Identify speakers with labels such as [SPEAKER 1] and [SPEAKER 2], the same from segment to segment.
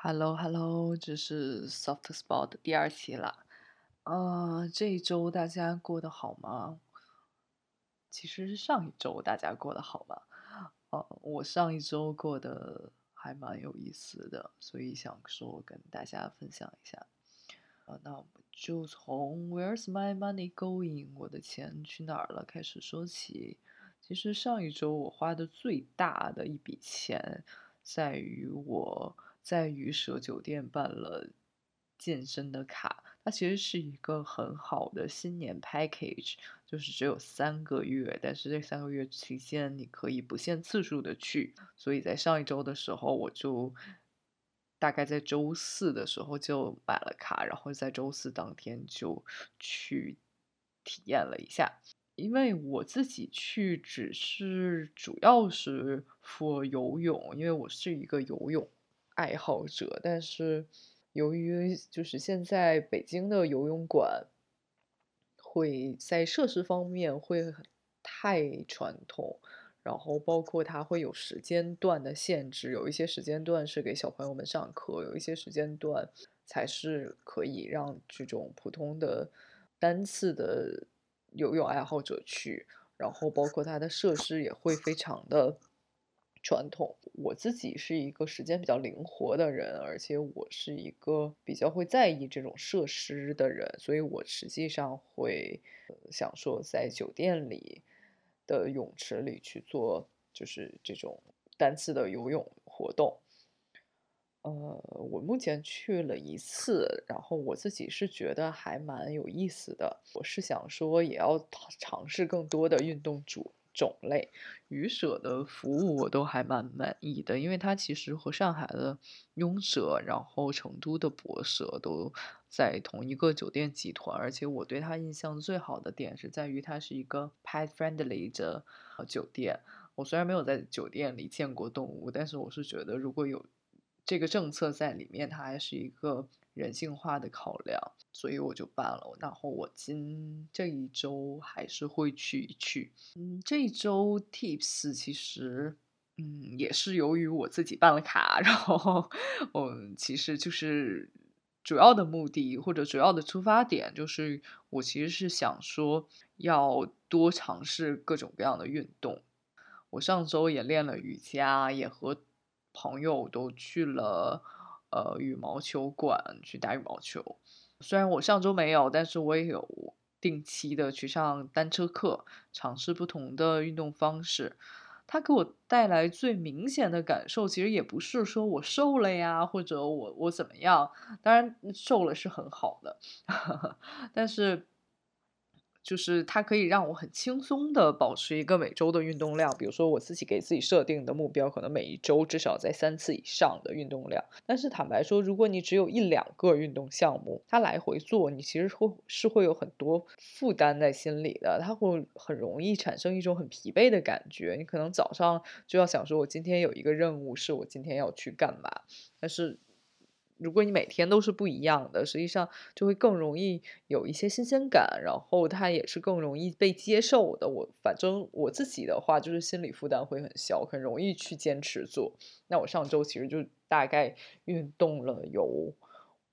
[SPEAKER 1] Hello，Hello，这是 Soft Spot 第二期了。啊，这一周大家过得好吗？其实是上一周大家过得好吗？呃，我上一周过得还蛮有意思的，所以想说跟大家分享一下。呃，那我们就从 Where's my money going？我的钱去哪儿了？开始说起。其实上一周我花的最大的一笔钱，在于我。在鱼舍酒店办了健身的卡，它其实是一个很好的新年 package，就是只有三个月，但是这三个月期间你可以不限次数的去。所以在上一周的时候，我就大概在周四的时候就买了卡，然后在周四当天就去体验了一下。因为我自己去只是主要是 for 游泳，因为我是一个游泳。爱好者，但是由于就是现在北京的游泳馆会在设施方面会太传统，然后包括它会有时间段的限制，有一些时间段是给小朋友们上课，有一些时间段才是可以让这种普通的单次的游泳爱好者去，然后包括它的设施也会非常的。传统，我自己是一个时间比较灵活的人，而且我是一个比较会在意这种设施的人，所以我实际上会想说在酒店里的泳池里去做，就是这种单次的游泳活动。呃，我目前去了一次，然后我自己是觉得还蛮有意思的。我是想说也要尝试更多的运动主。种类，鱼舍的服务我都还蛮满意的，因为它其实和上海的雍舍，然后成都的博舍都在同一个酒店集团，而且我对它印象最好的点是在于它是一个 pet friendly 的酒店。我虽然没有在酒店里见过动物，但是我是觉得如果有这个政策在里面，它还是一个。人性化的考量，所以我就办了。然后我今这一周还是会去一去。嗯，这一周 Tips 其实，嗯，也是由于我自己办了卡，然后，嗯，其实就是主要的目的或者主要的出发点，就是我其实是想说要多尝试各种各样的运动。我上周也练了瑜伽，也和朋友都去了。呃，羽毛球馆去打羽毛球，虽然我上周没有，但是我也有定期的去上单车课，尝试不同的运动方式。它给我带来最明显的感受，其实也不是说我瘦了呀，或者我我怎么样，当然瘦了是很好的，但是。就是它可以让我很轻松的保持一个每周的运动量，比如说我自己给自己设定的目标，可能每一周至少在三次以上的运动量。但是坦白说，如果你只有一两个运动项目，它来回做，你其实会是会有很多负担在心里的，它会很容易产生一种很疲惫的感觉。你可能早上就要想说，我今天有一个任务，是我今天要去干嘛，但是。如果你每天都是不一样的，实际上就会更容易有一些新鲜感，然后它也是更容易被接受的。我反正我自己的话，就是心理负担会很小，很容易去坚持做。那我上周其实就大概运动了有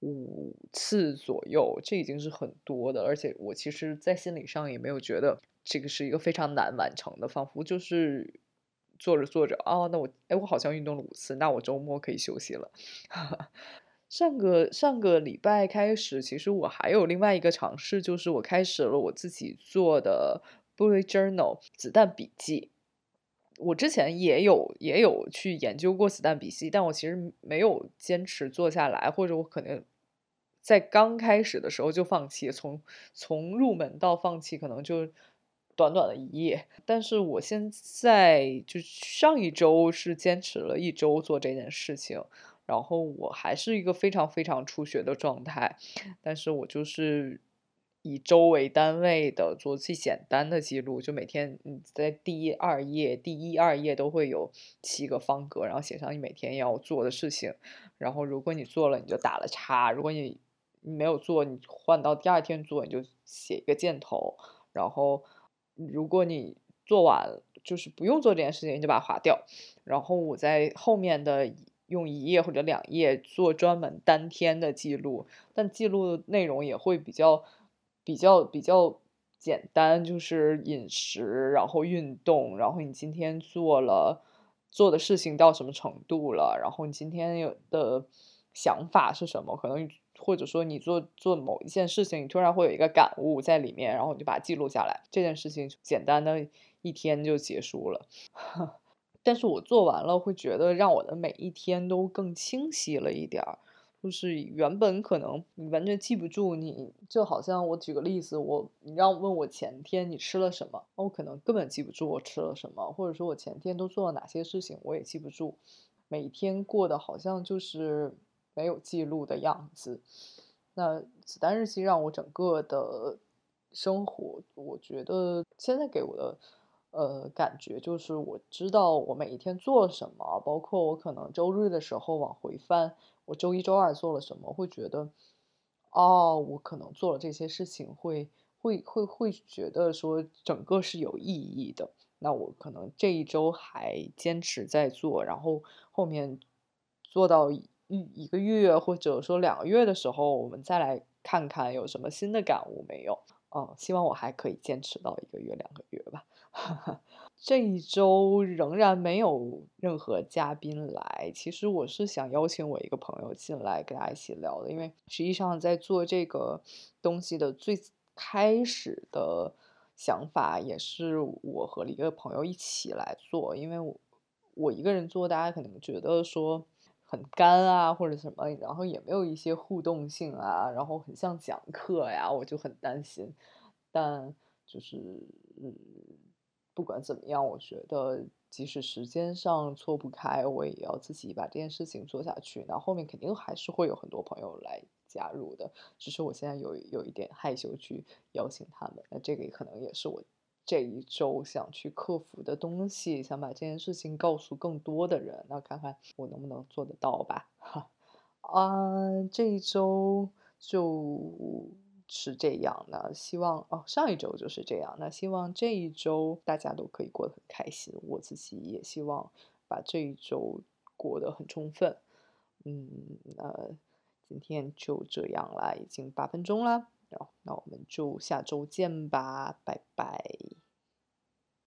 [SPEAKER 1] 五次左右，这已经是很多的，而且我其实，在心理上也没有觉得这个是一个非常难完成的，仿佛就是做着做着啊，那我哎，我好像运动了五次，那我周末可以休息了。上个上个礼拜开始，其实我还有另外一个尝试，就是我开始了我自己做的 bullet journal 子弹笔记。我之前也有也有去研究过子弹笔记，但我其实没有坚持做下来，或者我可能在刚开始的时候就放弃，从从入门到放弃，可能就短短的一页。但是我现在就上一周是坚持了一周做这件事情。然后我还是一个非常非常初学的状态，但是我就是以周为单位的做最简单的记录，就每天你在第二页、第一二页都会有七个方格，然后写上你每天要做的事情，然后如果你做了，你就打了叉；如果你你没有做，你换到第二天做，你就写一个箭头；然后如果你做完就是不用做这件事情，你就把它划掉。然后我在后面的。用一页或者两页做专门当天的记录，但记录内容也会比较比较比较简单，就是饮食，然后运动，然后你今天做了做的事情到什么程度了，然后你今天有的想法是什么，可能或者说你做做某一件事情，你突然会有一个感悟在里面，然后你就把它记录下来，这件事情简单的一天就结束了。但是我做完了，会觉得让我的每一天都更清晰了一点儿。就是原本可能你完全记不住，你就好像我举个例子，我你让问我前天你吃了什么，我可能根本记不住我吃了什么，或者说我前天都做了哪些事情，我也记不住。每天过得好像就是没有记录的样子。那子弹日记让我整个的生活，我觉得现在给我的。呃，感觉就是我知道我每一天做了什么，包括我可能周日的时候往回翻，我周一周二做了什么，会觉得，哦，我可能做了这些事情，会会会会觉得说整个是有意义的。那我可能这一周还坚持在做，然后后面做到一一个月或者说两个月的时候，我们再来看看有什么新的感悟没有。嗯，希望我还可以坚持到一个月两个月吧。这一周仍然没有任何嘉宾来。其实我是想邀请我一个朋友进来跟大家一起聊的，因为实际上在做这个东西的最开始的想法也是我和一个朋友一起来做。因为我我一个人做，大家可能觉得说很干啊，或者什么，然后也没有一些互动性啊，然后很像讲课呀，我就很担心。但就是嗯。不管怎么样，我觉得即使时间上错不开，我也要自己把这件事情做下去。那后面肯定还是会有很多朋友来加入的，只是我现在有有一点害羞去邀请他们。那这个可能也是我这一周想去克服的东西，想把这件事情告诉更多的人。那看看我能不能做得到吧。哈，啊，这一周就。是这样的，希望哦，上一周就是这样。那希望这一周大家都可以过得很开心，我自己也希望把这一周过得很充分。嗯，那今天就这样啦，已经八分钟了，那我们就下周见吧，拜拜。